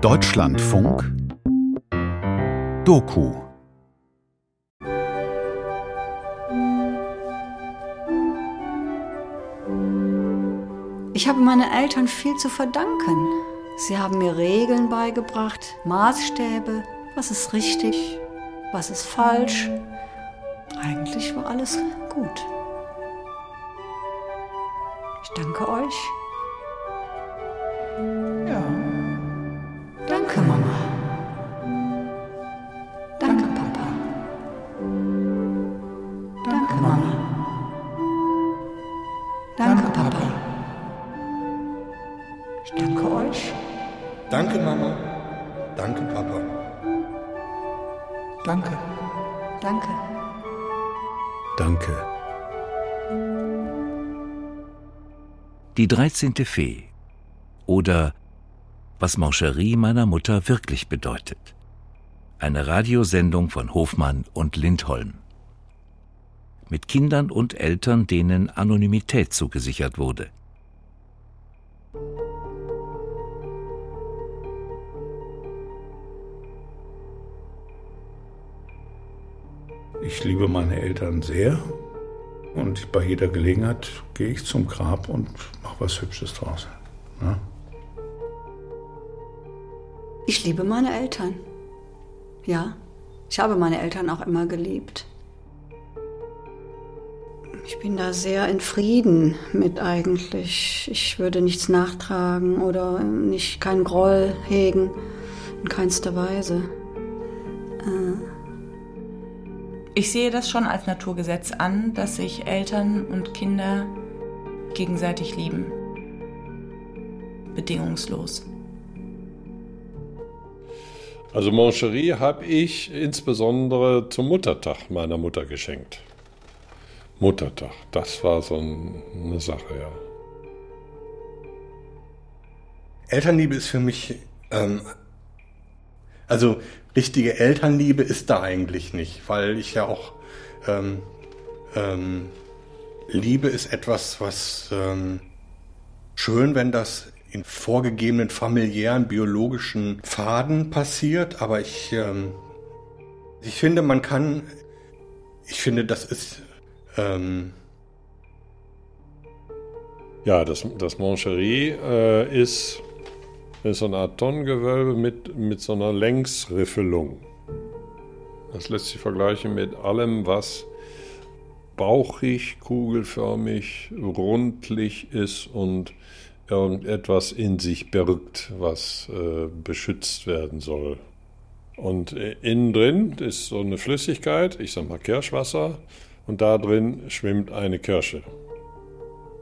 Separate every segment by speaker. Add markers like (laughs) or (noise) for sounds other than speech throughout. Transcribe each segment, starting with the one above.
Speaker 1: Deutschlandfunk Doku
Speaker 2: Ich habe meinen Eltern viel zu verdanken. Sie haben mir Regeln beigebracht, Maßstäbe, was ist richtig, was ist falsch. Eigentlich war alles gut. Ich danke euch.
Speaker 3: Die 13. Fee oder Was Mancherie meiner Mutter wirklich bedeutet. Eine Radiosendung von Hofmann und Lindholm. Mit Kindern und Eltern, denen Anonymität zugesichert wurde.
Speaker 4: Ich liebe meine Eltern sehr und bei jeder Gelegenheit gehe ich zum Grab und mache was Hübsches draus. Ja?
Speaker 2: Ich liebe meine Eltern. Ja, ich habe meine Eltern auch immer geliebt. Ich bin da sehr in Frieden mit eigentlich. Ich würde nichts nachtragen oder nicht keinen Groll hegen, in keinster Weise.
Speaker 5: Ich sehe das schon als Naturgesetz an, dass sich Eltern und Kinder gegenseitig lieben. Bedingungslos.
Speaker 6: Also Mancherie habe ich insbesondere zum Muttertag meiner Mutter geschenkt. Muttertag, das war so eine Sache, ja.
Speaker 7: Elternliebe ist für mich, ähm, also richtige Elternliebe ist da eigentlich nicht, weil ich ja auch ähm, ähm, Liebe ist etwas, was ähm, schön, wenn das in vorgegebenen familiären biologischen Pfaden passiert, aber ich ähm, ich finde, man kann, ich finde, das ist ähm,
Speaker 6: Ja, das, das Mancherie äh, ist, ist so eine Art Tonnengewölbe mit, mit so einer Längsriffelung. Das lässt sich vergleichen mit allem, was bauchig, kugelförmig, rundlich ist und irgendetwas in sich birgt, was äh, beschützt werden soll. Und äh, innen drin ist so eine Flüssigkeit, ich sag mal Kirschwasser, und da drin schwimmt eine Kirsche,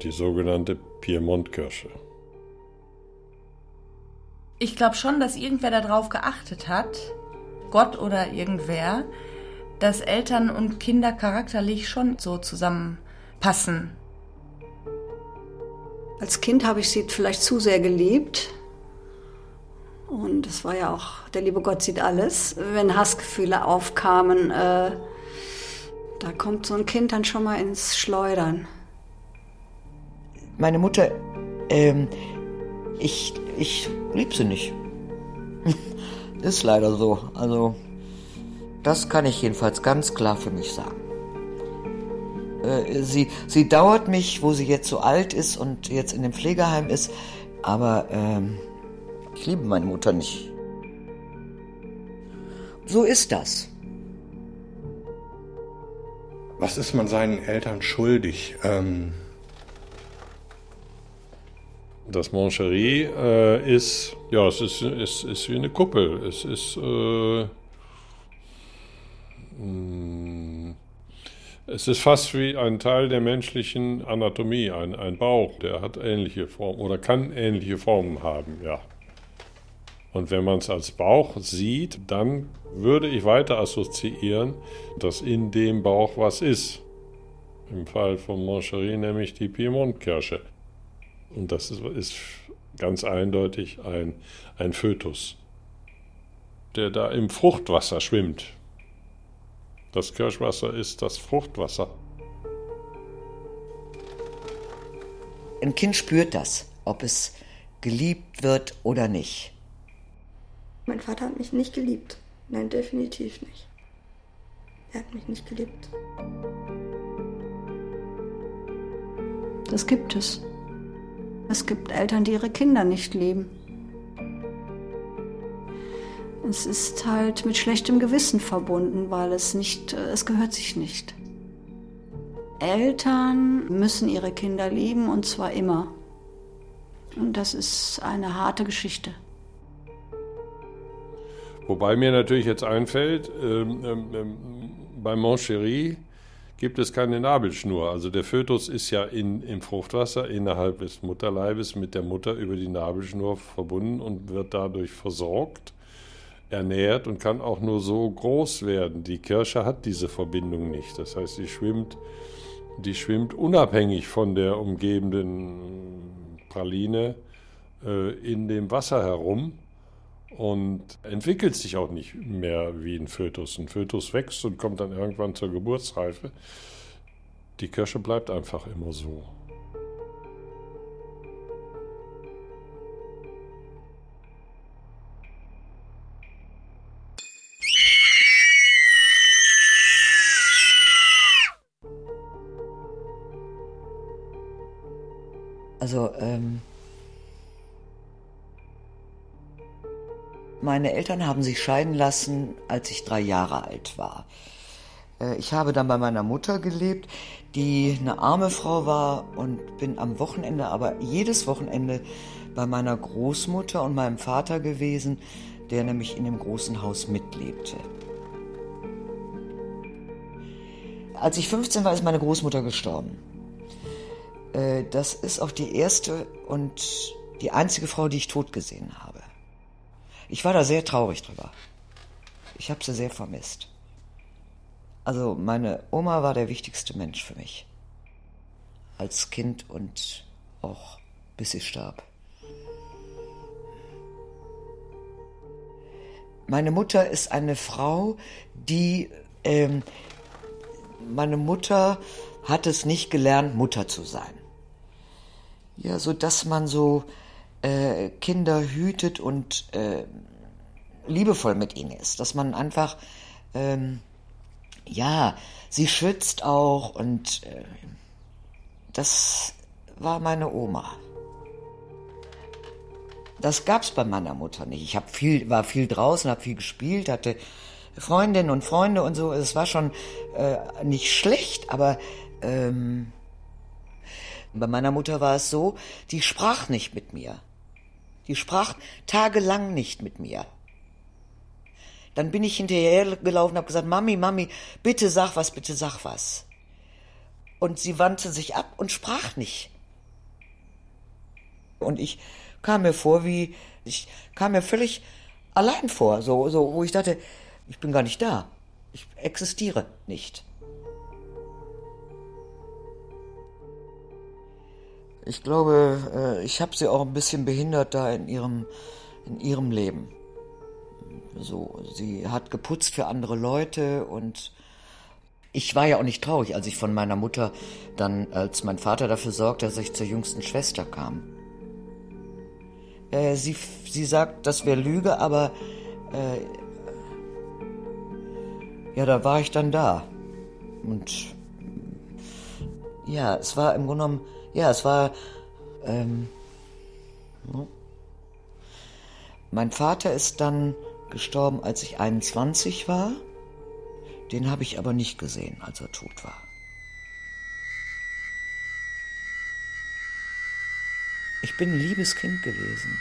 Speaker 6: die sogenannte Piemont-Kirsche.
Speaker 5: Ich glaube schon, dass irgendwer darauf geachtet hat, Gott oder irgendwer, dass Eltern und Kinder charakterlich schon so zusammenpassen.
Speaker 2: Als Kind habe ich sie vielleicht zu sehr geliebt. Und es war ja auch, der liebe Gott sieht alles. Wenn Hassgefühle aufkamen, äh, da kommt so ein Kind dann schon mal ins Schleudern.
Speaker 8: Meine Mutter, ähm, ich, ich lieb sie nicht. (laughs) Ist leider so. Also, das kann ich jedenfalls ganz klar für mich sagen. Äh, sie, sie dauert mich, wo sie jetzt so alt ist und jetzt in dem Pflegeheim ist, aber ähm, ich liebe meine Mutter nicht. So ist das.
Speaker 7: was ist man seinen Eltern schuldig? Ähm,
Speaker 6: Das Mancherie äh, ist, ja, es ist, ist, ist wie eine Kuppel. Es ist, äh, mh, es ist fast wie ein Teil der menschlichen Anatomie, ein, ein Bauch, der hat ähnliche Formen oder kann ähnliche Formen haben, ja. Und wenn man es als Bauch sieht, dann würde ich weiter assoziieren, dass in dem Bauch was ist. Im Fall von Mancherie nämlich die Piemont-Kirsche. Und das ist, ist ganz eindeutig ein, ein Fötus, der da im Fruchtwasser schwimmt. Das Kirschwasser ist das Fruchtwasser.
Speaker 8: Ein Kind spürt das, ob es geliebt wird oder nicht.
Speaker 1: Mein Vater hat mich nicht geliebt. Nein, definitiv nicht. Er hat mich nicht geliebt.
Speaker 2: Das gibt es. Es gibt Eltern, die ihre Kinder nicht lieben. Es ist halt mit schlechtem Gewissen verbunden, weil es nicht, es gehört sich nicht. Eltern müssen ihre Kinder lieben und zwar immer. Und das ist eine harte Geschichte.
Speaker 6: Wobei mir natürlich jetzt einfällt, ähm, ähm, ähm bei Moncherie gibt es keine Nabelschnur. Also der Fötus ist ja in, im Fruchtwasser innerhalb des Mutterleibes mit der Mutter über die Nabelschnur verbunden und wird dadurch versorgt, ernährt und kann auch nur so groß werden. Die Kirsche hat diese Verbindung nicht. Das heißt, sie schwimmt, die schwimmt unabhängig von der umgebenden Praline äh, in dem Wasser herum und entwickelt sich auch nicht mehr wie ein Fötus. Ein Fötus wächst und kommt dann irgendwann zur Geburtsreife. Die Kirsche bleibt einfach immer so.
Speaker 8: Also, ähm, Meine Eltern haben sich scheiden lassen, als ich drei Jahre alt war. Äh, ich habe dann bei meiner Mutter gelebt, die eine arme Frau war und bin am Wochenende, aber jedes Wochenende bei meiner Großmutter und meinem Vater gewesen, der nämlich in dem großen Haus mitlebte. Als ich 15 war, ist meine Großmutter gestorben. Äh, das ist auch die erste und die einzige Frau, die ich tot gesehen habe. Ich war da sehr traurig drüber. Ich habe sie sehr vermisst. Also meine Oma war der wichtigste Mensch für mich. Als Kind und auch bis sie starb. Meine Mutter ist eine Frau, die... Ähm, meine Mutter hat es nicht gelernt, Mutter zu sein. Ja, so dass man so äh, Kinder hütet und äh, liebevoll mit ihnen ist, dass man einfach, ähm, ja, sie schützt auch und äh, das war meine Oma. Das gab's bei meiner Mutter nicht. Ich hab viel, war viel draußen, habe viel gespielt, hatte Freundinnen und Freunde und so. Es war schon äh, nicht schlecht, aber ähm, bei meiner Mutter war es so, die sprach nicht mit mir. Die sprach tagelang nicht mit mir. Dann bin ich hinterher gelaufen und habe gesagt, Mami, Mami, bitte sag was, bitte sag was. Und sie wandte sich ab und sprach nicht. Und ich kam mir vor, wie, ich kam mir völlig allein vor, so, so, wo ich dachte, ich bin gar nicht da. Ich existiere nicht. Ich glaube, äh, ich habe sie auch ein bisschen behindert da in ihrem, in ihrem Leben. So, sie hat geputzt für andere Leute und ich war ja auch nicht traurig, als ich von meiner Mutter dann, als mein Vater dafür sorgte, dass ich zur jüngsten Schwester kam. Äh, sie, sie sagt, das wäre Lüge, aber äh, ja, da war ich dann da. Und ja, es war im Grunde genommen ja, es war. Ähm, mein Vater ist dann gestorben, als ich 21 war. Den habe ich aber nicht gesehen, als er tot war. Ich bin ein liebes Kind gewesen.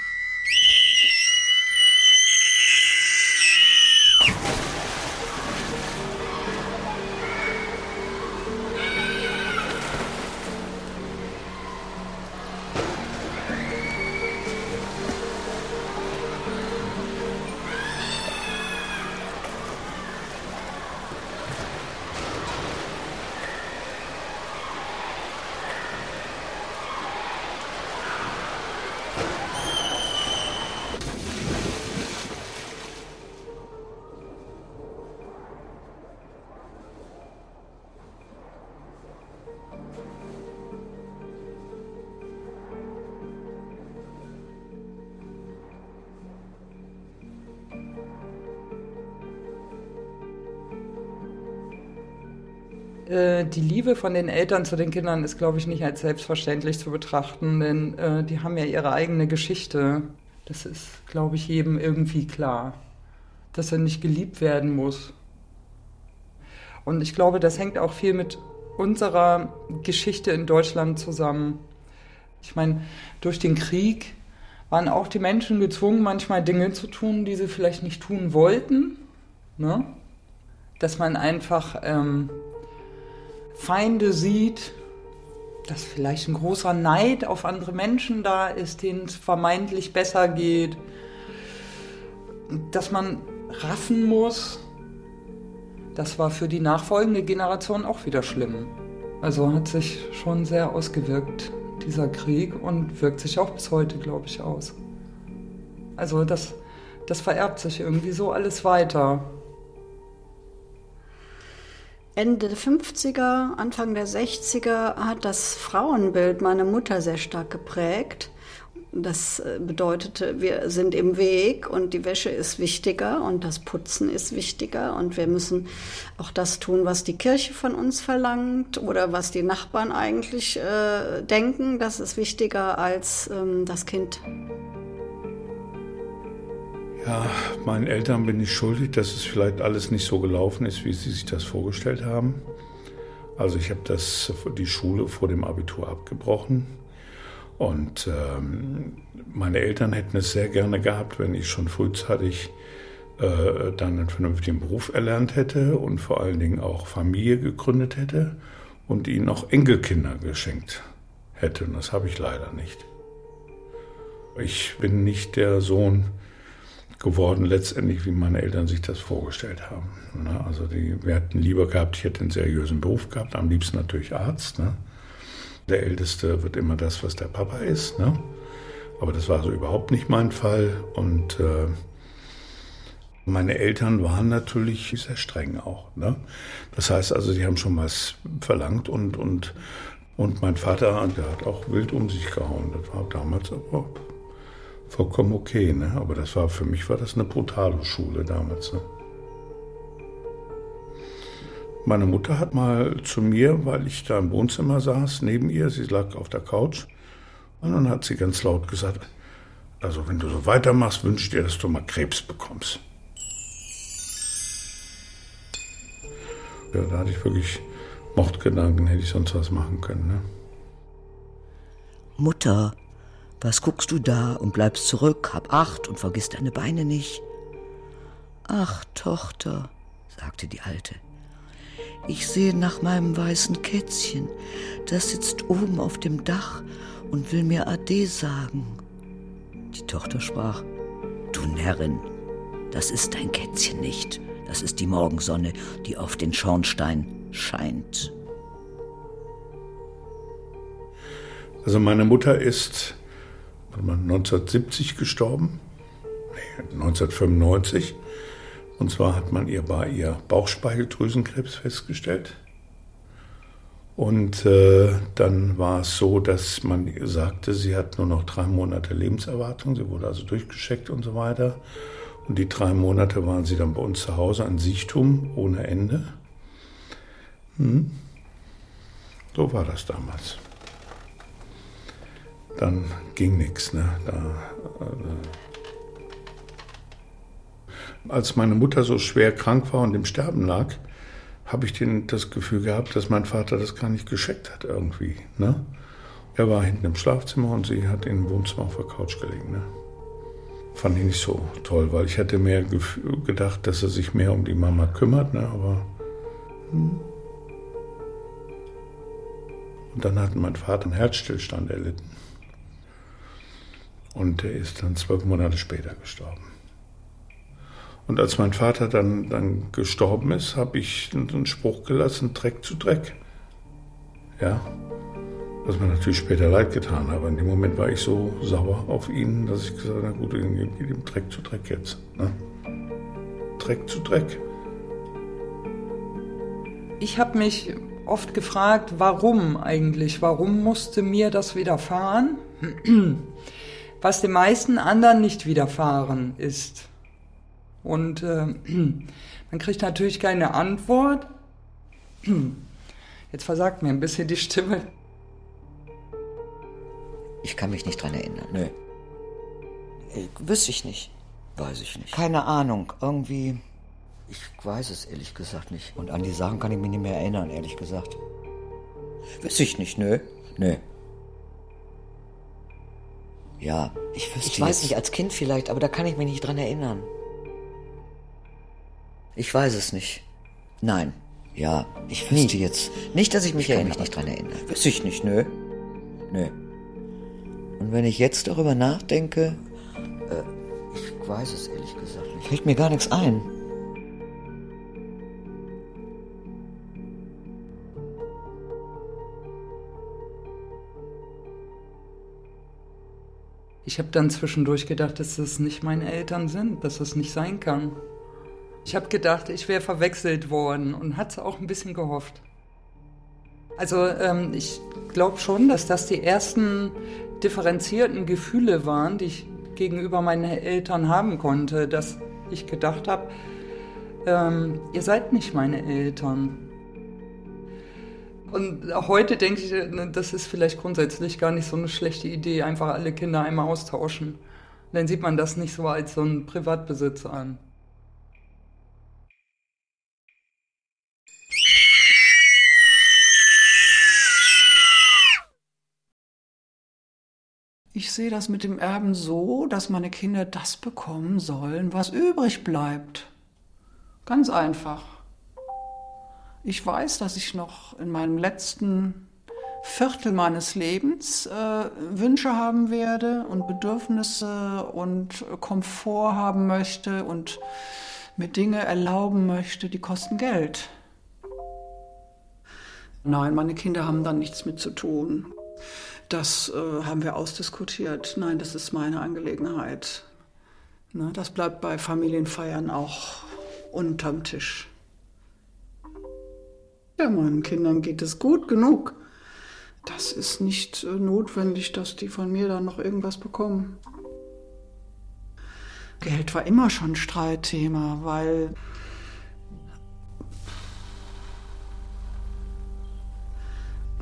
Speaker 9: Äh, die Liebe von den Eltern zu den Kindern ist, glaube ich, nicht als selbstverständlich zu betrachten, denn äh, die haben ja ihre eigene Geschichte. Das ist, glaube ich, jedem irgendwie klar, dass er nicht geliebt werden muss. Und ich glaube, das hängt auch viel mit unserer Geschichte in Deutschland zusammen. Ich meine, durch den Krieg waren auch die Menschen gezwungen, manchmal Dinge zu tun, die sie vielleicht nicht tun wollten. Ne? Dass man einfach ähm, Feinde sieht, dass vielleicht ein großer Neid auf andere Menschen da ist, denen es vermeintlich besser geht, dass man raffen muss. Das war für die nachfolgende Generation auch wieder schlimm. Also hat sich schon sehr ausgewirkt, dieser Krieg, und wirkt sich auch bis heute, glaube ich, aus. Also das, das vererbt sich irgendwie so alles weiter.
Speaker 2: Ende der 50er, Anfang der 60er hat das Frauenbild meine Mutter sehr stark geprägt. Das äh, bedeutete, wir sind im Weg und die Wäsche ist wichtiger und das Putzen ist wichtiger und wir müssen auch das tun, was die Kirche von uns verlangt oder was die Nachbarn eigentlich äh, denken. Das ist wichtiger als ähm, das Kind.
Speaker 4: Ja, meinen Eltern bin ich schuldig, dass es vielleicht alles nicht so gelaufen ist, wie sie sich das vorgestellt haben. Also ich habe das die Schule vor dem Abitur abgebrochen und ähm, meine Eltern hätten es sehr gerne gehabt, wenn ich schon frühzeitig äh, dann einen vernünftigen Beruf erlernt hätte und vor allen Dingen auch Familie gegründet hätte und ihnen auch Enkelkinder geschenkt hätte. Und das habe ich leider nicht. Ich bin nicht der Sohn geworden, letztendlich, wie meine Eltern sich das vorgestellt haben. Ne? Also die, wir hätten lieber gehabt, ich hätte einen seriösen Beruf gehabt, am liebsten natürlich Arzt. Ne? Der Älteste wird immer das, was der Papa ist. Ne? Aber das war so überhaupt nicht mein Fall. Und äh, meine Eltern waren natürlich sehr streng auch. Ne? Das heißt also, sie haben schon was verlangt und, und, und mein Vater, der hat auch wild um sich gehauen. Das war damals aber vollkommen okay. Ne? Aber das war für mich war das eine brutale Schule damals. Ne? Meine Mutter hat mal zu mir, weil ich da im Wohnzimmer saß, neben ihr, sie lag auf der Couch, und dann hat sie ganz laut gesagt, also wenn du so weitermachst, wünsche ich dir, dass du mal Krebs bekommst. Ja, da hatte ich wirklich Mordgedanken, hätte ich sonst was machen können. Ne?
Speaker 8: Mutter, was guckst du da und bleibst zurück, hab Acht und vergiss deine Beine nicht? Ach, Tochter, sagte die Alte, ich sehe nach meinem weißen Kätzchen, das sitzt oben auf dem Dach und will mir Ade sagen. Die Tochter sprach, du Närrin, das ist dein Kätzchen nicht, das ist die Morgensonne, die auf den Schornstein scheint.
Speaker 4: Also meine Mutter ist 1970 gestorben, nee, 1995. Und zwar hat man ihr bei ihr Bauchspeicheldrüsenkrebs festgestellt. Und äh, dann war es so, dass man sagte, sie hat nur noch drei Monate Lebenserwartung. Sie wurde also durchgescheckt und so weiter. Und die drei Monate waren sie dann bei uns zu Hause an Sichtum ohne Ende. Hm. So war das damals dann ging nichts. Ne? Da, äh, als meine Mutter so schwer krank war und im Sterben lag, habe ich den, das Gefühl gehabt, dass mein Vater das gar nicht gescheckt hat irgendwie. Ne? Er war hinten im Schlafzimmer und sie hat im Wohnzimmer auf der Couch gelegen. Ne? Fand ich nicht so toll, weil ich hätte mehr gedacht, dass er sich mehr um die Mama kümmert. Ne? Aber hm. Und dann hat mein Vater einen Herzstillstand erlitten. Und er ist dann zwölf Monate später gestorben. Und als mein Vater dann, dann gestorben ist, habe ich einen Spruch gelassen, Dreck zu Dreck. Ja, was mir natürlich später leid getan hat. Aber in dem Moment war ich so sauer auf ihn, dass ich gesagt habe, na gut, geht ihm Dreck zu Dreck jetzt. Ne? Dreck zu Dreck.
Speaker 9: Ich habe mich oft gefragt, warum eigentlich? Warum musste mir das widerfahren? Was den meisten anderen nicht widerfahren ist. Und äh, (clears throat) man kriegt natürlich keine Antwort. Jetzt versagt mir ein bisschen die Stimme.
Speaker 8: Ich kann mich nicht dran erinnern. Nö. Äh, wüsste ich nicht. Weiß ich nicht. Keine Ahnung. Irgendwie. Ich weiß es ehrlich gesagt nicht. Und an die Sachen kann ich mich nicht mehr erinnern, ehrlich gesagt. Wüsste ich nicht, nö. Nö. Ja, ich wüsste Ich weiß nicht, als Kind vielleicht, aber da kann ich mich nicht dran erinnern. Ich weiß es nicht. Nein. Ja, ich wüsste Nie. jetzt. Nicht, dass ich mich ich erinnere. mich nicht dran erinnere. Wüsste ich nicht, nö. Nö. Und wenn ich jetzt darüber nachdenke, äh, ich weiß es ehrlich gesagt nicht. Fällt mir gar nichts ein.
Speaker 9: Ich habe dann zwischendurch gedacht, dass das nicht meine Eltern sind, dass das nicht sein kann. Ich habe gedacht, ich wäre verwechselt worden und hatte auch ein bisschen gehofft. Also ähm, ich glaube schon, dass das die ersten differenzierten Gefühle waren, die ich gegenüber meinen Eltern haben konnte, dass ich gedacht habe, ähm, ihr seid nicht meine Eltern. Und heute denke ich, ne, das ist vielleicht grundsätzlich gar nicht so eine schlechte Idee, einfach alle Kinder einmal austauschen. Dann sieht man das nicht so als so ein Privatbesitz an.
Speaker 10: Ich sehe das mit dem Erben so, dass meine Kinder das bekommen sollen, was übrig bleibt. Ganz einfach. Ich weiß, dass ich noch in meinem letzten Viertel meines Lebens äh, Wünsche haben werde und Bedürfnisse und Komfort haben möchte und mir Dinge erlauben möchte, die kosten Geld. Nein, meine Kinder haben da nichts mit zu tun. Das äh, haben wir ausdiskutiert. Nein, das ist meine Angelegenheit. Ne, das bleibt bei Familienfeiern auch unterm Tisch. Ja, meinen Kindern geht es gut genug. Das ist nicht äh, notwendig, dass die von mir dann noch irgendwas bekommen. Geld war immer schon Streitthema, weil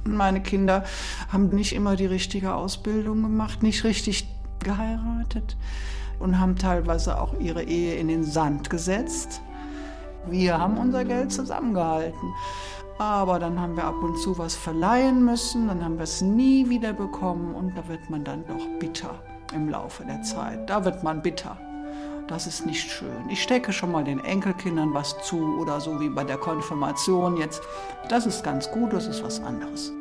Speaker 10: meine Kinder haben nicht immer die richtige Ausbildung gemacht, nicht richtig geheiratet und haben teilweise auch ihre Ehe in den Sand gesetzt. Wir haben unser Geld zusammengehalten. Aber dann haben wir ab und zu was verleihen müssen, dann haben wir es nie wieder bekommen und da wird man dann doch bitter im Laufe der Zeit. Da wird man bitter. Das ist nicht schön. Ich stecke schon mal den Enkelkindern was zu oder so wie bei der Konfirmation jetzt. Das ist ganz gut, das ist was anderes.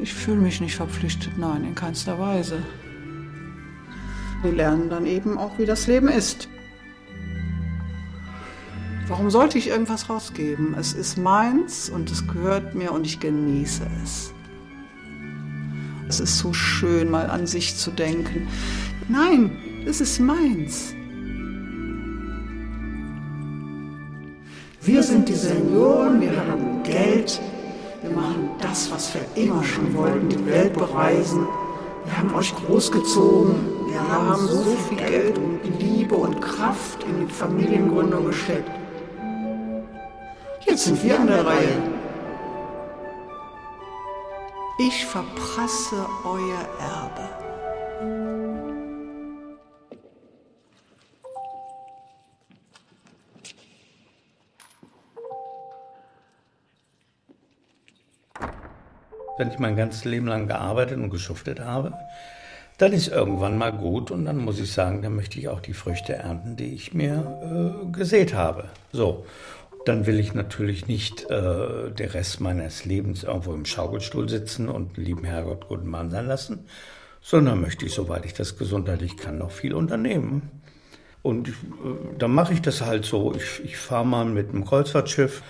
Speaker 10: Ich fühle mich nicht verpflichtet, nein, in keinster Weise. Wir lernen dann eben auch, wie das Leben ist. Warum sollte ich irgendwas rausgeben? Es ist meins und es gehört mir und ich genieße es. Es ist so schön, mal an sich zu denken. Nein, es ist meins. Wir sind die Senioren, wir haben Geld, wir machen das, was wir immer schon wollten, die Welt bereisen. Wir haben euch großgezogen, wir haben so viel Geld und Liebe und Kraft in die Familiengründung gesteckt. Jetzt sind wir an der Reihe. Ich verprasse euer Erbe.
Speaker 4: Wenn ich mein ganzes Leben lang gearbeitet und geschuftet habe, dann ist irgendwann mal gut und dann muss ich sagen, dann möchte ich auch die Früchte ernten, die ich mir äh, gesät habe. So dann will ich natürlich nicht äh, den Rest meines Lebens irgendwo im Schaukelstuhl sitzen und lieben Herrgott guten Mann sein lassen, sondern möchte ich, soweit ich das gesundheitlich kann, noch viel unternehmen. Und äh, dann mache ich das halt so. Ich, ich fahre mal mit einem Kreuzfahrtschiff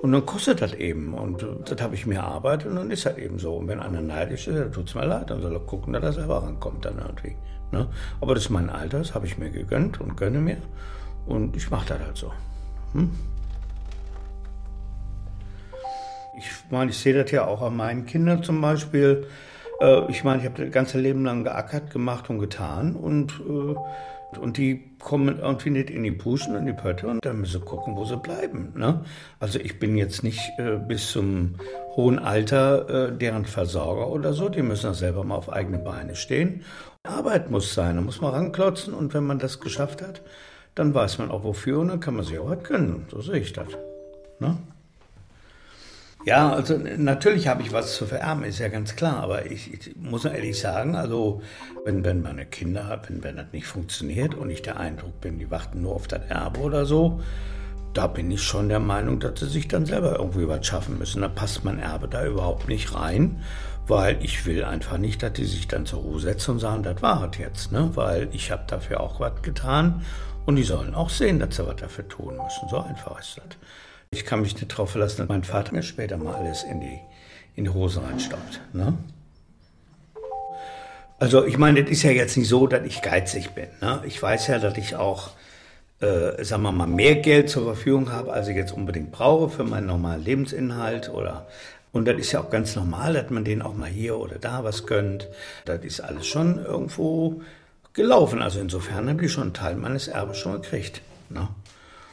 Speaker 4: und dann kostet das eben. Und äh, das habe ich mir erarbeitet und dann ist das eben so. Und wenn einer neidisch ist, dann tut es mir leid. Dann soll er gucken, dass er selber rankommt dann irgendwie. Ne? Aber das ist mein Alter, das habe ich mir gegönnt und gönne mir. Und ich mache das halt so. Hm? Ich meine, ich sehe das ja auch an meinen Kindern zum Beispiel. Äh, ich meine, ich habe das ganze Leben lang geackert, gemacht und getan und äh, Und die kommen irgendwie nicht in die Puschen und die Pötte und dann müssen sie gucken, wo sie bleiben. Ne? Also ich bin jetzt nicht äh, bis zum hohen Alter deren Versorger oder so. Die müssen auch selber mal auf eigene Beine stehen. Arbeit muss sein, da muss man ranklotzen und wenn man das geschafft hat, dann weiß man auch wofür und dann kann man sich auch was gönnen. So sehe ich das. Ne? Ja, also natürlich habe ich was zu vererben, ist ja ganz klar. Aber ich, ich muss ehrlich sagen, also wenn, wenn meine Kinder, wenn, wenn das nicht funktioniert und ich der Eindruck bin, die warten nur auf das Erbe oder so, da bin ich schon der Meinung, dass sie sich dann selber irgendwie was schaffen müssen. Da passt mein Erbe da überhaupt nicht rein, weil ich will einfach nicht, dass die sich dann zur Ruhe setzen und sagen, das war es jetzt, ne? Weil ich habe dafür auch was getan und die sollen auch sehen, dass sie was dafür tun müssen. So einfach ist das. Ich kann mich nicht darauf verlassen, dass mein Vater mir später mal alles in die, in die Hose reinstaubt. Ne? Also ich meine, das ist ja jetzt nicht so, dass ich geizig bin. Ne? Ich weiß ja, dass ich auch, äh, sagen wir mal, mehr Geld zur Verfügung habe, als ich jetzt unbedingt brauche für meinen normalen Lebensinhalt oder und das ist ja auch ganz normal, dass man denen auch mal hier oder da was gönnt. Das ist alles schon irgendwo gelaufen. Also insofern habe ich schon einen Teil meines Erbes schon gekriegt. Ne?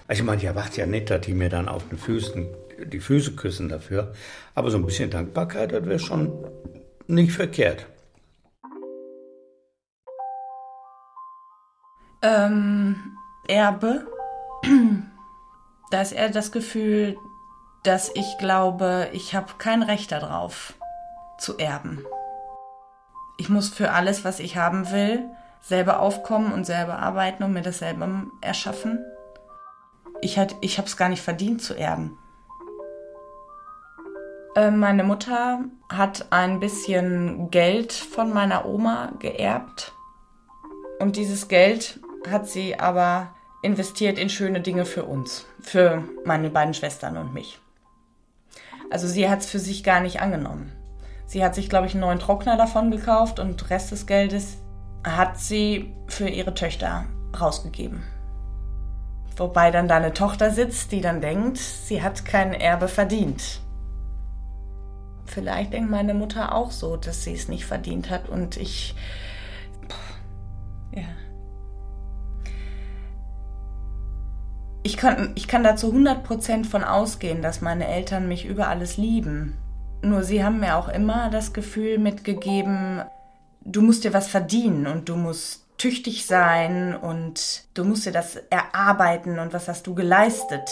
Speaker 4: Also ich meine, ich erwarte ja nicht, dass die mir dann auf den Füßen die Füße küssen dafür. Aber so ein bisschen Dankbarkeit, das wäre schon nicht verkehrt.
Speaker 5: Ähm, Erbe. Da ist eher das Gefühl, dass ich glaube, ich habe kein Recht darauf zu erben. Ich muss für alles, was ich haben will, selber aufkommen und selber arbeiten und mir das selber erschaffen ich, hat, ich habe es gar nicht verdient zu erben. Äh, meine Mutter hat ein bisschen Geld von meiner Oma geerbt. Und dieses Geld hat sie aber investiert in schöne Dinge für uns, für meine beiden Schwestern und mich. Also sie hat es für sich gar nicht angenommen. Sie hat sich, glaube ich, einen neuen Trockner davon gekauft und Rest des Geldes hat sie für ihre Töchter rausgegeben. Wobei dann da eine Tochter sitzt, die dann denkt, sie hat kein Erbe verdient. Vielleicht denkt meine Mutter auch so, dass sie es nicht verdient hat und ich. Ja. Ich kann, ich kann da zu 100% von ausgehen, dass meine Eltern mich über alles lieben. Nur sie haben mir auch immer das Gefühl mitgegeben, du musst dir was verdienen und du musst tüchtig sein und du musst dir das erarbeiten und was hast du geleistet.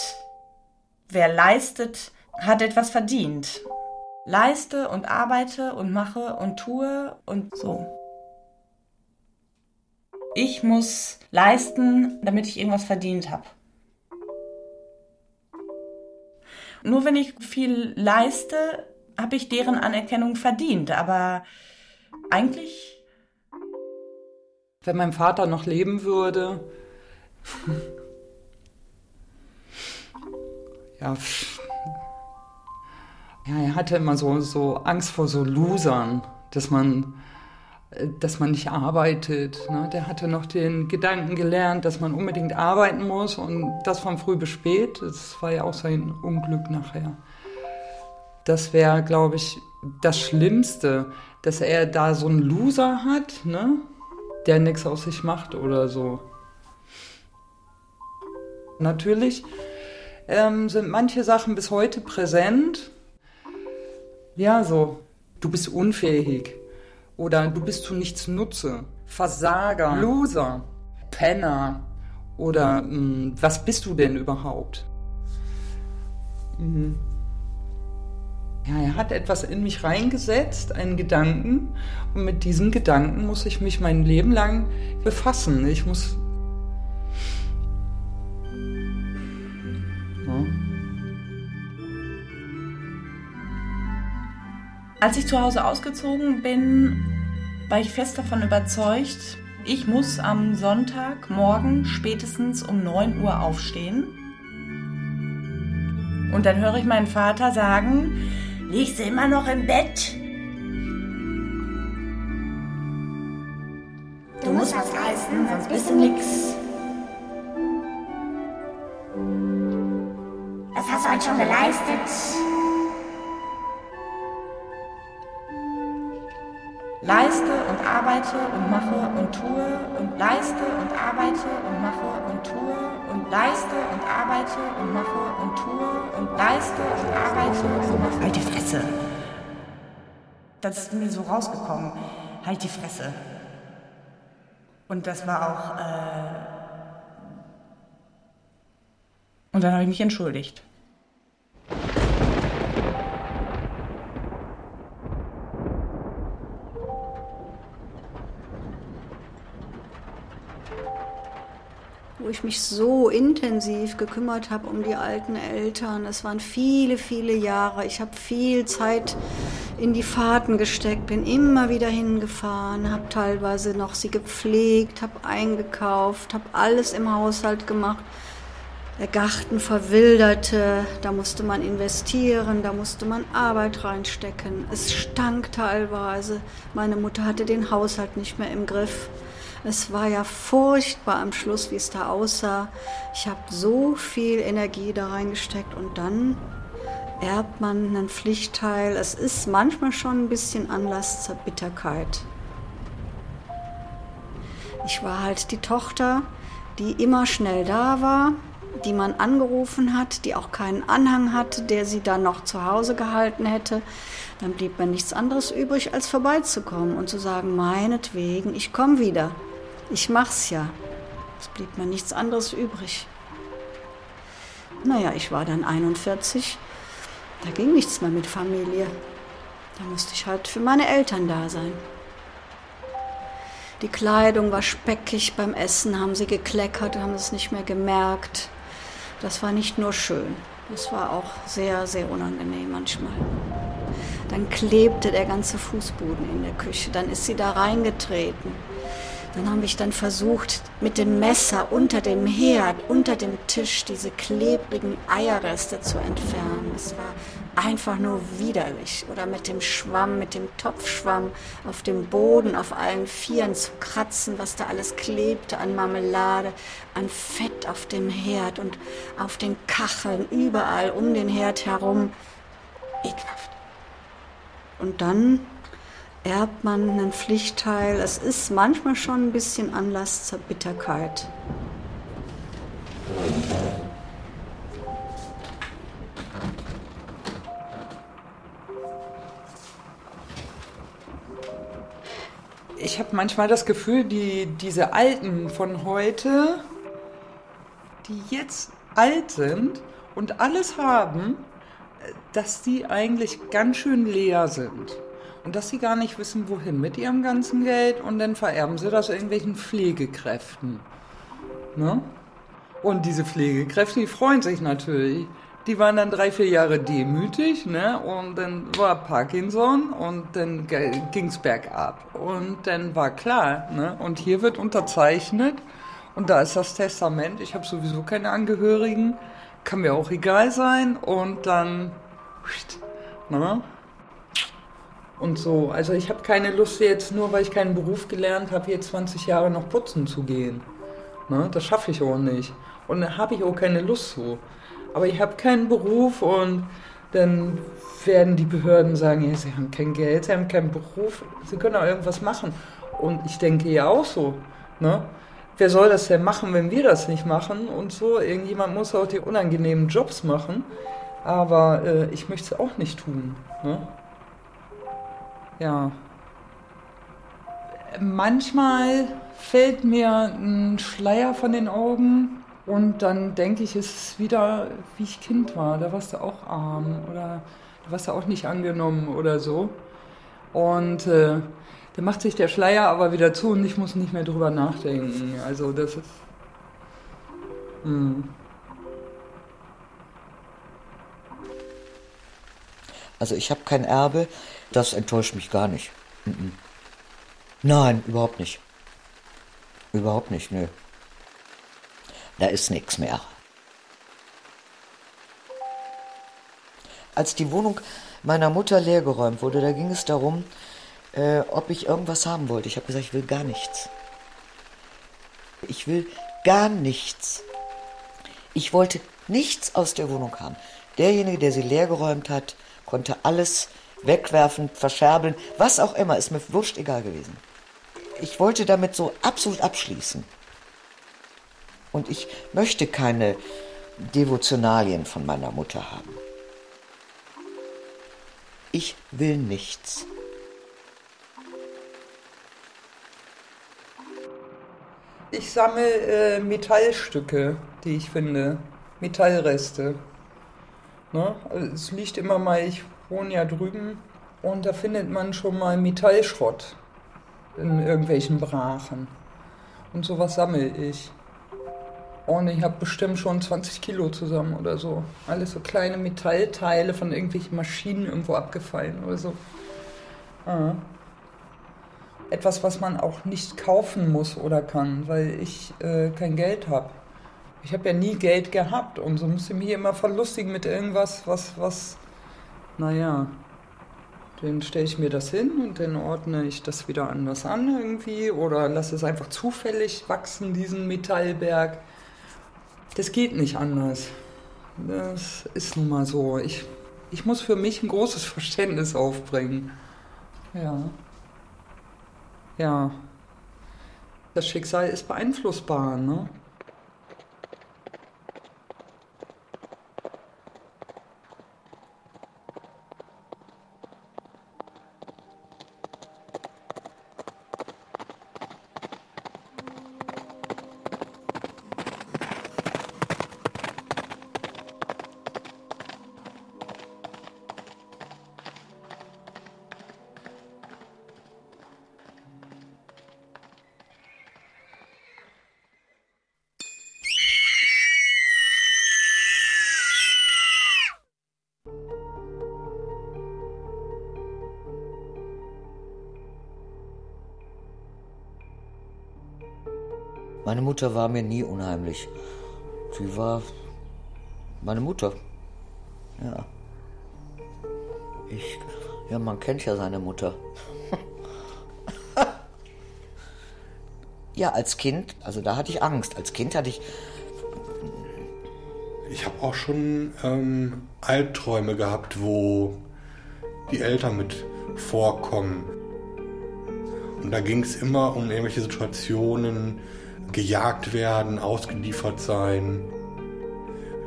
Speaker 5: Wer leistet, hat etwas verdient. Leiste und arbeite und mache und tue und so. Ich muss leisten, damit ich irgendwas verdient habe. Nur wenn ich viel leiste, habe ich deren Anerkennung verdient. Aber eigentlich
Speaker 9: wenn mein Vater noch leben würde. (laughs) ja, ja, er hatte immer so, so Angst vor so Losern, dass man, dass man nicht arbeitet. Ne? Der hatte noch den Gedanken gelernt, dass man unbedingt arbeiten muss und das von früh bis spät. Das war ja auch sein Unglück nachher. Das wäre, glaube ich, das Schlimmste, dass er da so einen Loser hat, ne? Der nichts aus sich macht oder so. Natürlich ähm, sind manche Sachen bis heute präsent. Ja, so, du bist unfähig oder du bist zu nichts Nutze, Versager, Loser, Penner oder mh, hm, was bist du denn überhaupt? Mhm. Ja, er hat etwas in mich reingesetzt, einen Gedanken. Und mit diesem Gedanken muss ich mich mein Leben lang befassen. Ich muss.
Speaker 5: Ja. Als ich zu Hause ausgezogen bin, war ich fest davon überzeugt, ich muss am Sonntagmorgen spätestens um 9 Uhr aufstehen. Und dann höre ich meinen Vater sagen, Liegst du immer noch im Bett? Du musst was leisten, sonst bist du nix. Was hast du heute schon geleistet? Leiste und arbeite und mache und tue und leiste und arbeite und mache und tue und leiste und arbeite und mache und tue und leiste und arbeite und mache.
Speaker 11: Halt die Fresse. Das ist mir so rausgekommen. Halt die Fresse. Und das war auch. Äh und dann habe ich mich entschuldigt.
Speaker 2: Ich mich so intensiv gekümmert habe um die alten Eltern. Es waren viele, viele Jahre. Ich habe viel Zeit in die Fahrten gesteckt, bin immer wieder hingefahren, habe teilweise noch sie gepflegt, habe eingekauft, habe alles im Haushalt gemacht. Der Garten verwilderte, da musste man investieren, da musste man Arbeit reinstecken. Es stank teilweise. Meine Mutter hatte den Haushalt nicht mehr im Griff. Es war ja furchtbar am Schluss, wie es da aussah. Ich habe so viel Energie da reingesteckt und dann erbt man einen Pflichtteil. Es ist manchmal schon ein bisschen Anlass zur Bitterkeit. Ich war halt die Tochter, die immer schnell da war, die man angerufen hat, die auch keinen Anhang hatte, der sie dann noch zu Hause gehalten hätte. Dann blieb mir nichts anderes übrig, als vorbeizukommen und zu sagen, meinetwegen, ich komme wieder. Ich mach's ja. Es blieb mir nichts anderes übrig. Naja, ich war dann 41. Da ging nichts mehr mit Familie. Da musste ich halt für meine Eltern da sein. Die Kleidung war speckig beim Essen, haben sie gekleckert, haben es nicht mehr gemerkt. Das war nicht nur schön, das war auch sehr, sehr unangenehm manchmal. Dann klebte der ganze Fußboden in der Küche, dann ist sie da reingetreten. Dann habe ich dann versucht, mit dem Messer unter dem Herd, unter dem Tisch diese klebrigen Eierreste zu entfernen. Es war einfach nur widerlich. Oder mit dem Schwamm, mit dem Topfschwamm auf dem Boden, auf allen Vieren zu kratzen, was da alles klebte an Marmelade, an Fett auf dem Herd und auf den Kacheln, überall um den Herd herum. Ekelhaft. Und dann erbt man einen Pflichtteil. Es ist manchmal schon ein bisschen Anlass zur Bitterkeit.
Speaker 9: Ich habe manchmal das Gefühl, die, diese Alten von heute, die jetzt alt sind und alles haben, dass die eigentlich ganz schön leer sind. Und dass sie gar nicht wissen, wohin mit ihrem ganzen Geld und dann vererben sie das irgendwelchen Pflegekräften. Ne? Und diese Pflegekräfte, die freuen sich natürlich. Die waren dann drei, vier Jahre demütig, ne? Und dann war Parkinson und dann ging's bergab. Und dann war klar, ne? Und hier wird unterzeichnet und da ist das Testament. Ich habe sowieso keine Angehörigen, kann mir auch egal sein. Und dann, ne? Und so. Also ich habe keine Lust jetzt, nur weil ich keinen Beruf gelernt habe, hier 20 Jahre noch putzen zu gehen. Ne? Das schaffe ich auch nicht. Und da habe ich auch keine Lust zu. Aber ich habe keinen Beruf und dann werden die Behörden sagen, ja, sie haben kein Geld, sie haben keinen Beruf, sie können auch irgendwas machen. Und ich denke ja auch so. Ne? Wer soll das denn machen, wenn wir das nicht machen? Und so, irgendjemand muss auch die unangenehmen Jobs machen. Aber äh, ich möchte es auch nicht tun. Ne? Ja. Manchmal fällt mir ein Schleier von den Augen und dann denke ich, es ist wieder, wie ich Kind war. Da warst du auch arm oder da warst du auch nicht angenommen oder so. Und äh, dann macht sich der Schleier aber wieder zu und ich muss nicht mehr drüber nachdenken. Also das ist. Mh. Hm.
Speaker 8: Also ich habe kein Erbe, das enttäuscht mich gar nicht. Nein, überhaupt nicht. Überhaupt nicht, nö. Da ist nichts mehr. Als die Wohnung meiner Mutter leergeräumt wurde, da ging es darum, äh, ob ich irgendwas haben wollte. Ich habe gesagt, ich will gar nichts. Ich will gar nichts. Ich wollte nichts aus der Wohnung haben. Derjenige, der sie leergeräumt hat, konnte alles wegwerfen, verscherbeln, was auch immer, ist mir wurscht egal gewesen. Ich wollte damit so absolut abschließen. Und ich möchte keine Devotionalien von meiner Mutter haben. Ich will nichts.
Speaker 9: Ich sammle äh, Metallstücke, die ich finde. Metallreste. Ne? Also es liegt immer mal, ich wohne ja drüben und da findet man schon mal Metallschrott in irgendwelchen Brachen. Und sowas sammle ich. Und ich habe bestimmt schon 20 Kilo zusammen oder so. Alles so kleine Metallteile von irgendwelchen Maschinen irgendwo abgefallen oder so. Ah. Etwas, was man auch nicht kaufen muss oder kann, weil ich äh, kein Geld habe. Ich habe ja nie Geld gehabt und so muss ich mich immer verlustigen mit irgendwas, was, was, naja, dann stelle ich mir das hin und dann ordne ich das wieder anders an irgendwie oder lasse es einfach zufällig wachsen, diesen Metallberg. Das geht nicht anders. Das ist nun mal so. Ich, ich muss für mich ein großes Verständnis aufbringen. Ja. Ja. Das Schicksal ist beeinflussbar, ne?
Speaker 8: Mutter war mir nie unheimlich. Sie war meine Mutter. Ja. Ich, ja, man kennt ja seine Mutter. (laughs) ja, als Kind, also da hatte ich Angst. Als Kind hatte ich.
Speaker 7: Ich habe auch schon ähm, Albträume gehabt, wo die Eltern mit vorkommen. Und da ging es immer um irgendwelche Situationen, gejagt werden, ausgeliefert sein.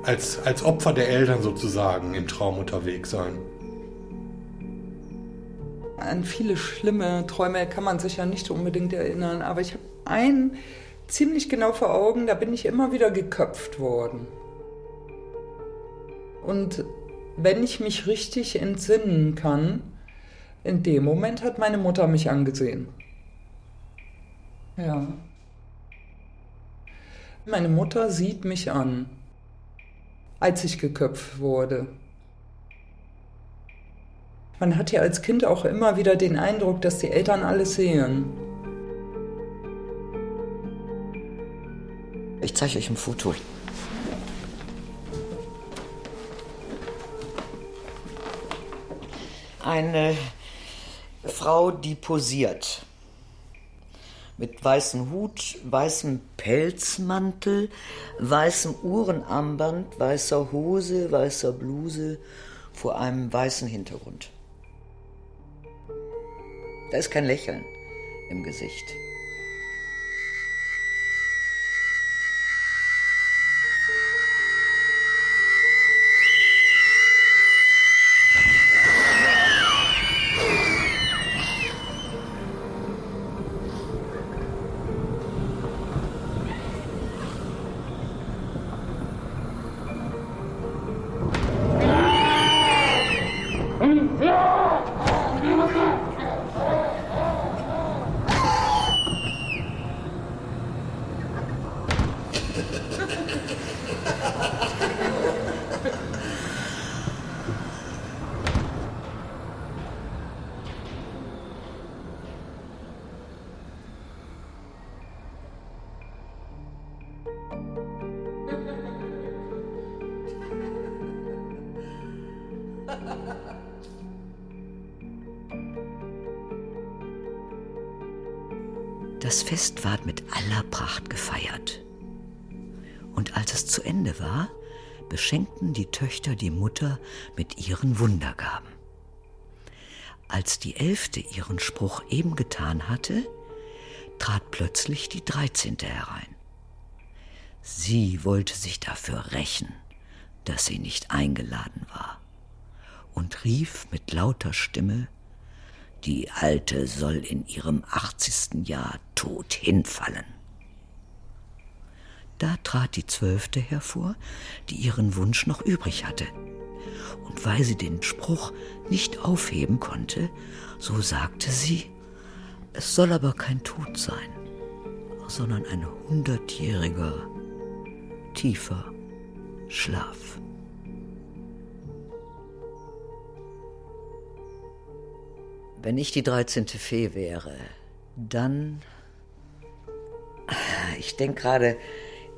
Speaker 7: Als, als Opfer der Eltern sozusagen im Traum unterwegs sein.
Speaker 9: An viele schlimme Träume kann man sich ja nicht unbedingt erinnern, aber ich habe einen ziemlich genau vor Augen, da bin ich immer wieder geköpft worden. Und wenn ich mich richtig entsinnen kann, in dem Moment hat meine Mutter mich angesehen. Ja. Meine Mutter sieht mich an, als ich geköpft wurde. Man hat ja als Kind auch immer wieder den Eindruck, dass die Eltern alles sehen.
Speaker 8: Ich zeige euch ein Foto. Eine Frau, die posiert mit weißem Hut, weißem Pelzmantel, weißem Uhrenarmband, weißer Hose, weißer Bluse vor einem weißen Hintergrund. Da ist kein Lächeln im Gesicht. Fest ward mit aller Pracht gefeiert. Und als es zu Ende war, beschenkten die Töchter die Mutter mit ihren Wundergaben. Als die Elfte ihren Spruch eben getan hatte, trat plötzlich die Dreizehnte herein. Sie wollte sich dafür rächen, dass sie nicht eingeladen war, und rief mit lauter Stimme, die Alte soll in ihrem achtzigsten Jahr tot hinfallen. Da trat die Zwölfte hervor, die ihren Wunsch noch übrig hatte. Und weil sie den Spruch nicht aufheben konnte, so sagte sie, es soll aber kein Tod sein, sondern ein hundertjähriger, tiefer Schlaf. Wenn ich die dreizehnte Fee wäre, dann... Ich denke gerade,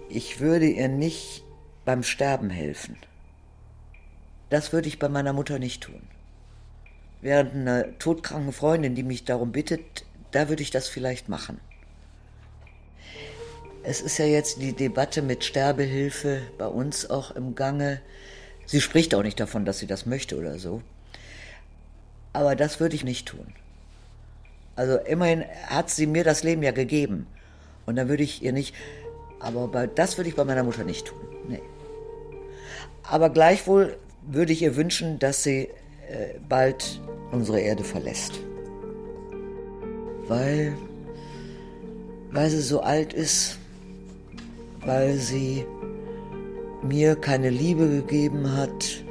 Speaker 8: ich würde ihr nicht beim Sterben helfen. Das würde ich bei meiner Mutter nicht tun. Während eine todkranke Freundin, die mich darum bittet, da würde ich das vielleicht machen. Es ist ja jetzt die Debatte mit Sterbehilfe bei uns auch im Gange. Sie spricht auch nicht davon, dass sie das möchte oder so. Aber das würde ich nicht tun. Also immerhin hat sie mir das Leben ja gegeben. Und dann würde ich ihr nicht. Aber bei, das würde ich bei meiner Mutter nicht tun. Nee. Aber gleichwohl würde ich ihr wünschen, dass sie äh, bald unsere Erde verlässt. Weil, weil sie so alt ist, weil sie mir keine Liebe gegeben hat,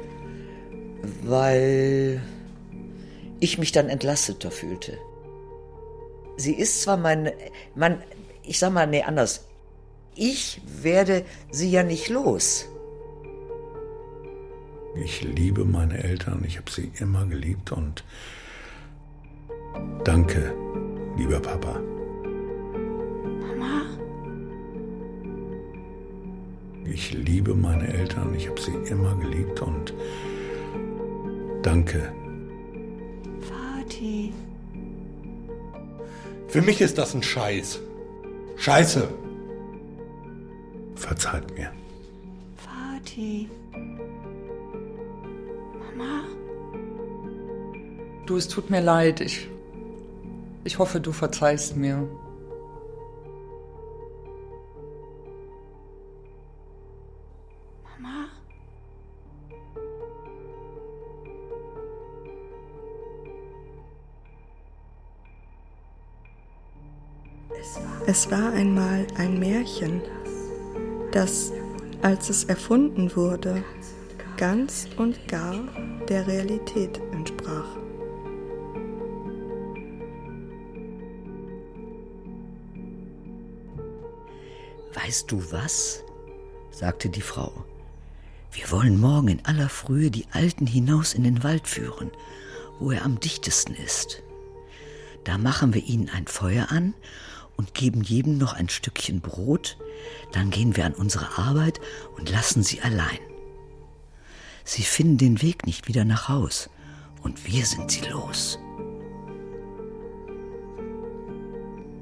Speaker 8: weil ich mich dann entlasteter fühlte. Sie ist zwar mein, mein, ich sag mal, nee, anders. Ich werde sie ja nicht los.
Speaker 4: Ich liebe meine Eltern, ich habe sie immer geliebt und danke, lieber Papa.
Speaker 1: Mama?
Speaker 4: Ich liebe meine Eltern, ich habe sie immer geliebt und danke.
Speaker 1: Vati.
Speaker 7: Für mich ist das ein Scheiß. Scheiße.
Speaker 4: Verzeiht mir.
Speaker 1: Vati. Mama?
Speaker 9: Du, es tut mir leid. Ich, ich hoffe, du verzeihst mir.
Speaker 1: Es war einmal ein Märchen, das, als es erfunden wurde, ganz und gar der Realität entsprach.
Speaker 8: Weißt du was? sagte die Frau. Wir wollen morgen in aller Frühe die Alten hinaus in den Wald führen, wo er am dichtesten ist. Da machen wir ihnen ein Feuer an und geben jedem noch ein Stückchen Brot, dann gehen wir an unsere Arbeit und lassen sie allein. Sie finden den Weg nicht wieder nach Haus und wir sind sie los.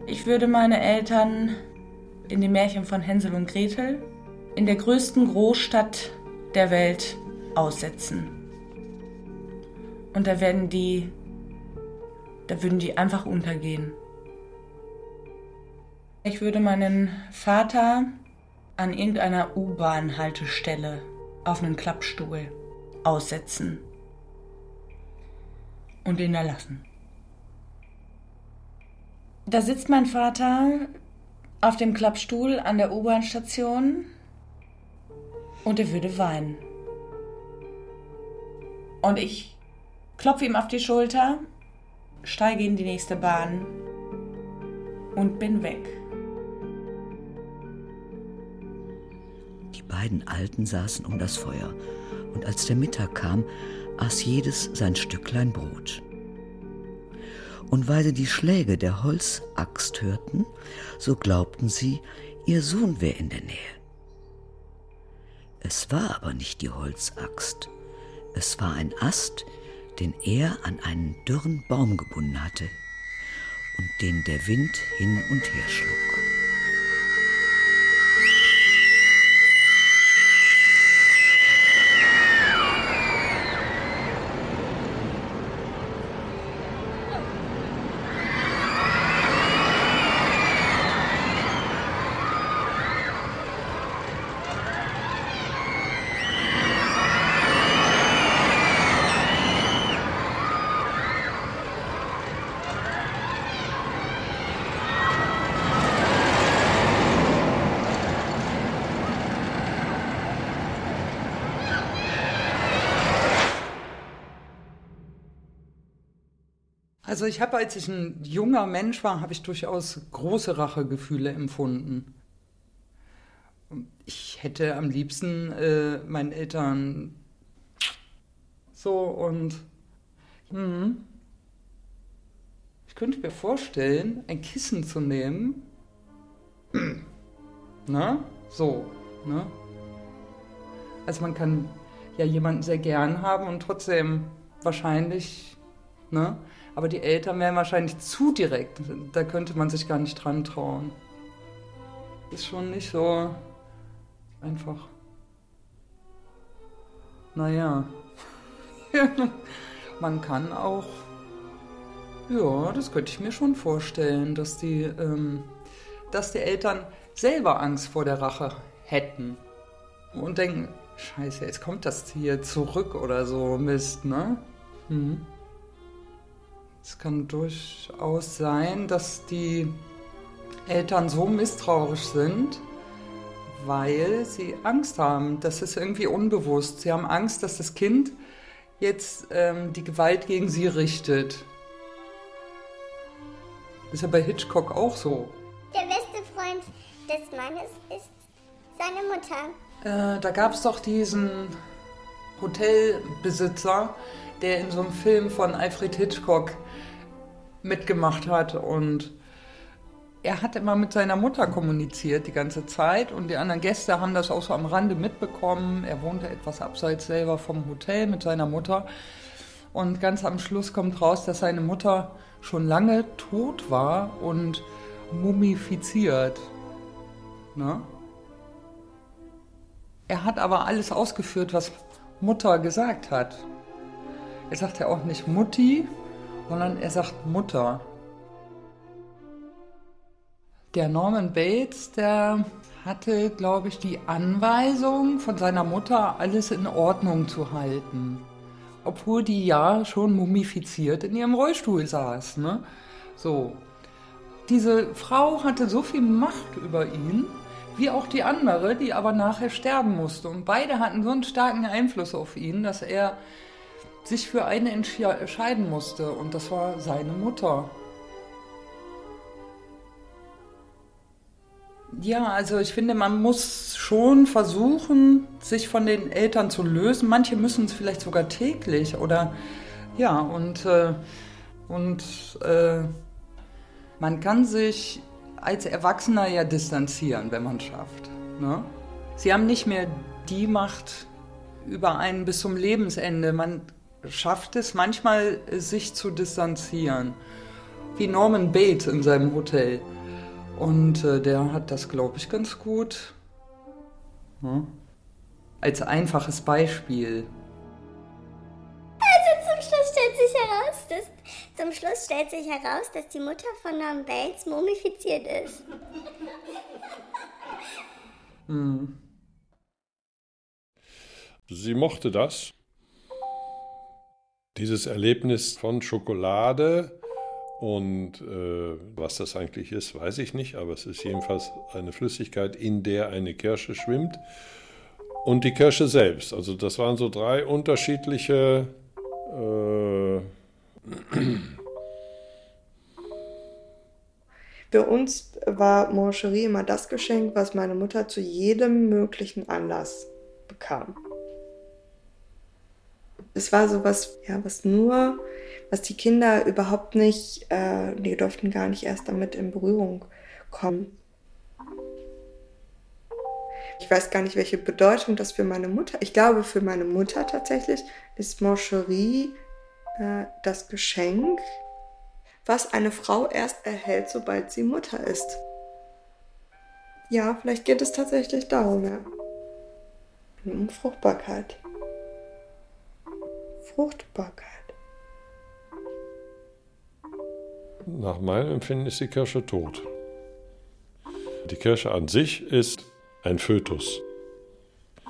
Speaker 5: Ich würde meine Eltern in dem Märchen von Hänsel und Gretel in der größten Großstadt der Welt aussetzen. Und da werden die, da würden die einfach untergehen. Ich würde meinen Vater an irgendeiner U-Bahn-Haltestelle auf einen Klappstuhl aussetzen und ihn da lassen. Da sitzt mein Vater auf dem Klappstuhl an der U-Bahn-Station und er würde weinen. Und ich klopfe ihm auf die Schulter, steige in die nächste Bahn und bin weg.
Speaker 8: Beiden Alten saßen um das Feuer, und als der Mittag kam, aß jedes sein Stücklein Brot. Und weil sie die Schläge der Holzaxt hörten, so glaubten sie, ihr Sohn wäre in der Nähe. Es war aber nicht die Holzaxt, es war ein Ast, den er an einen dürren Baum gebunden hatte und den der Wind hin und her schlug.
Speaker 9: Also ich habe, als ich ein junger Mensch war, habe ich durchaus große Rachegefühle empfunden. Ich hätte am liebsten äh, meinen Eltern so und hm, ich könnte mir vorstellen, ein Kissen zu nehmen. (clears throat) Na, so, ne? Also man kann ja jemanden sehr gern haben und trotzdem wahrscheinlich, ne? Aber die Eltern wären wahrscheinlich zu direkt. Da könnte man sich gar nicht dran trauen. Ist schon nicht so einfach. Naja. (laughs) man kann auch. Ja, das könnte ich mir schon vorstellen, dass die, ähm, dass die Eltern selber Angst vor der Rache hätten. Und denken, scheiße, jetzt kommt das hier zurück oder so, Mist, ne? Hm. Es kann durchaus sein, dass die Eltern so misstrauisch sind, weil sie Angst haben. Das ist irgendwie unbewusst. Sie haben Angst, dass das Kind jetzt ähm, die Gewalt gegen sie richtet. Ist ja bei Hitchcock auch so.
Speaker 12: Der beste Freund des Mannes ist seine Mutter.
Speaker 9: Äh, da gab es doch diesen Hotelbesitzer, der in so einem Film von Alfred Hitchcock mitgemacht hat und er hat immer mit seiner Mutter kommuniziert die ganze Zeit und die anderen Gäste haben das auch so am Rande mitbekommen. Er wohnte etwas abseits selber vom Hotel mit seiner Mutter und ganz am Schluss kommt raus, dass seine Mutter schon lange tot war und mumifiziert. Ne? Er hat aber alles ausgeführt, was Mutter gesagt hat. Er sagt ja auch nicht Mutti, sondern er sagt Mutter. Der Norman Bates, der hatte, glaube ich, die Anweisung von seiner Mutter, alles in Ordnung zu halten. Obwohl die ja schon mumifiziert in ihrem Rollstuhl saß. Ne? So. Diese Frau hatte so viel Macht über ihn, wie auch die andere, die aber nachher sterben musste. Und beide hatten so einen starken Einfluss auf ihn, dass er sich für eine entscheiden musste und das war seine Mutter. Ja, also ich finde, man muss schon versuchen, sich von den Eltern zu lösen. Manche müssen es vielleicht sogar täglich oder ja, und, äh, und äh, man kann sich als Erwachsener ja distanzieren, wenn man es schafft. Ne? Sie haben nicht mehr die Macht über einen bis zum Lebensende. Man schafft es manchmal, sich zu distanzieren. Wie Norman Bates in seinem Hotel. Und äh, der hat das, glaube ich, ganz gut. Hm? Als einfaches Beispiel.
Speaker 12: Also zum Schluss stellt sich heraus, dass, zum Schluss stellt sich heraus, dass die Mutter von Norman Bates mumifiziert ist.
Speaker 6: Hm. Sie mochte das dieses Erlebnis von Schokolade und äh, was das eigentlich ist, weiß ich nicht, aber es ist jedenfalls eine Flüssigkeit, in der eine Kirsche schwimmt. Und die Kirsche selbst. Also das waren so drei unterschiedliche... Äh
Speaker 1: Für uns war Moncherie immer das Geschenk, was meine Mutter zu jedem möglichen Anlass bekam es war sowas, ja, was nur, was die Kinder überhaupt nicht, äh, die durften gar nicht erst damit in Berührung kommen. Ich weiß gar nicht, welche Bedeutung das für meine Mutter. Ich glaube, für meine Mutter tatsächlich ist Mancherie äh, das Geschenk, was eine Frau erst erhält, sobald sie Mutter ist. Ja, vielleicht geht es tatsächlich darum, ja. Um Fruchtbarkeit. Fruchtbarkeit.
Speaker 6: Nach meinem Empfinden ist die Kirsche tot. Die Kirsche an sich ist ein Fötus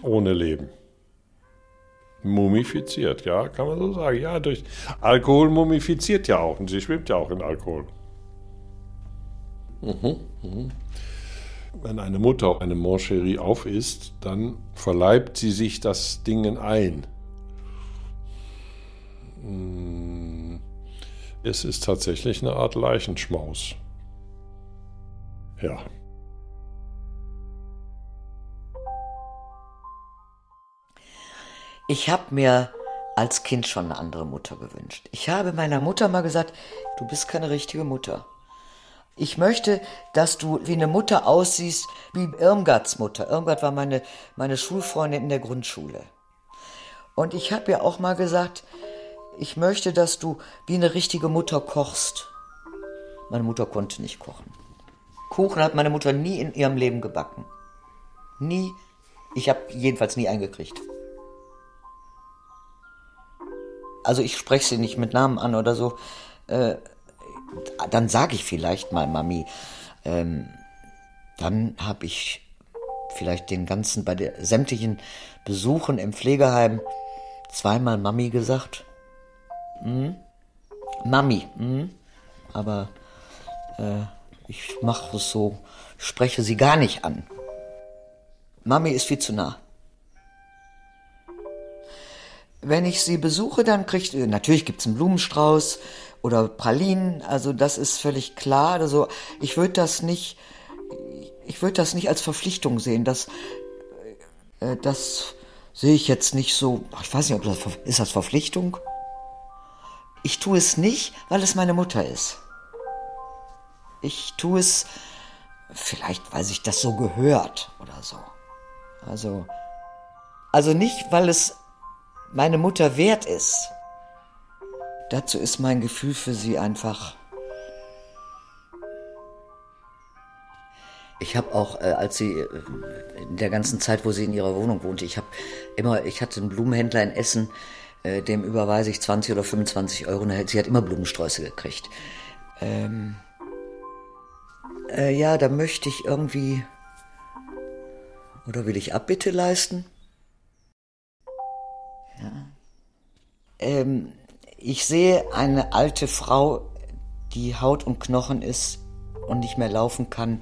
Speaker 6: ohne Leben. Mumifiziert, ja, kann man so sagen. Ja, durch Alkohol mumifiziert ja auch und sie schwimmt ja auch in Alkohol. Mhm, mhm. Wenn eine Mutter eine Moncherie aufisst, dann verleibt sie sich das Ding ein. Hm. Es ist tatsächlich eine Art Leichenschmaus. Ja.
Speaker 8: Ich habe mir als Kind schon eine andere Mutter gewünscht. Ich habe meiner Mutter mal gesagt, du bist keine richtige Mutter. Ich möchte, dass du wie eine Mutter aussiehst, wie Irmgards Mutter. Irmgard war meine, meine Schulfreundin in der Grundschule. Und ich habe ihr auch mal gesagt, ich möchte, dass du wie eine richtige Mutter kochst. Meine Mutter konnte nicht kochen. Kuchen hat meine Mutter nie in ihrem Leben gebacken. Nie. Ich habe jedenfalls nie eingekriegt. Also ich spreche sie nicht mit Namen an oder so. Äh, dann sage ich vielleicht mal Mami. Ähm, dann habe ich vielleicht den ganzen, bei den sämtlichen Besuchen im Pflegeheim zweimal Mami gesagt. Hm? Mami, hm? aber äh, ich mache es so, spreche sie gar nicht an. Mami ist viel zu nah. Wenn ich sie besuche, dann kriegt, natürlich gibt's einen Blumenstrauß oder Pralinen, also das ist völlig klar. Also ich würde das nicht, ich würde das nicht als Verpflichtung sehen. Das, äh, das sehe ich jetzt nicht so. Ich weiß nicht, ob das ist das Verpflichtung. Ich tue es nicht, weil es meine Mutter ist. Ich tue es vielleicht, weil sich das so gehört oder so. Also, also nicht, weil es meine Mutter wert ist. Dazu ist mein Gefühl für sie einfach. Ich habe auch, äh, als sie äh, in der ganzen Zeit, wo sie in ihrer Wohnung wohnte, ich habe immer, ich hatte einen Blumenhändler in Essen, äh, dem überweise ich 20 oder 25 Euro. Sie hat immer Blumensträuße gekriegt. Ähm, äh, ja, da möchte ich irgendwie. Oder will ich Abbitte leisten? Ja. Ähm, ich sehe eine alte Frau, die Haut und Knochen ist und nicht mehr laufen kann,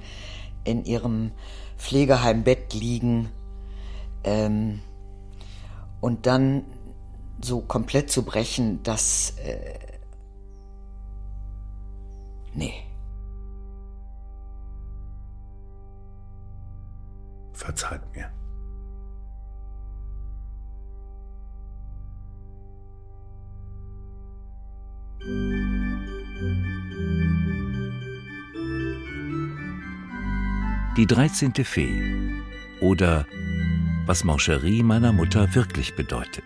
Speaker 8: in ihrem Pflegeheimbett liegen ähm, und dann so komplett zu brechen, das... Äh, nee.
Speaker 4: Verzeiht mir.
Speaker 3: Die 13. Fee oder was Mancherie meiner Mutter wirklich bedeutet.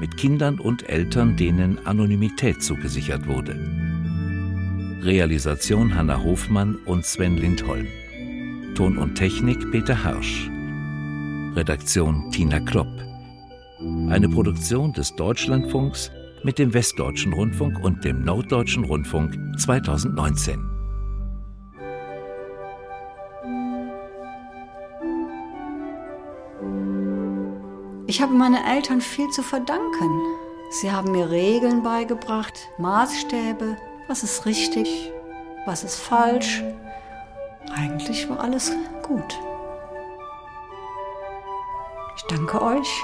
Speaker 3: Mit Kindern und Eltern, denen Anonymität zugesichert wurde. Realisation Hanna Hofmann und Sven Lindholm. Ton und Technik Peter Harsch. Redaktion Tina Klopp. Eine Produktion des Deutschlandfunks mit dem Westdeutschen Rundfunk und dem Norddeutschen Rundfunk 2019.
Speaker 2: Ich habe meinen Eltern viel zu verdanken. Sie haben mir Regeln beigebracht, Maßstäbe, was ist richtig, was ist falsch. Eigentlich war alles gut. Ich danke euch.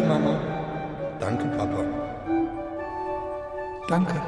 Speaker 2: Danke, Mama. Danke, Papa.
Speaker 4: Danke.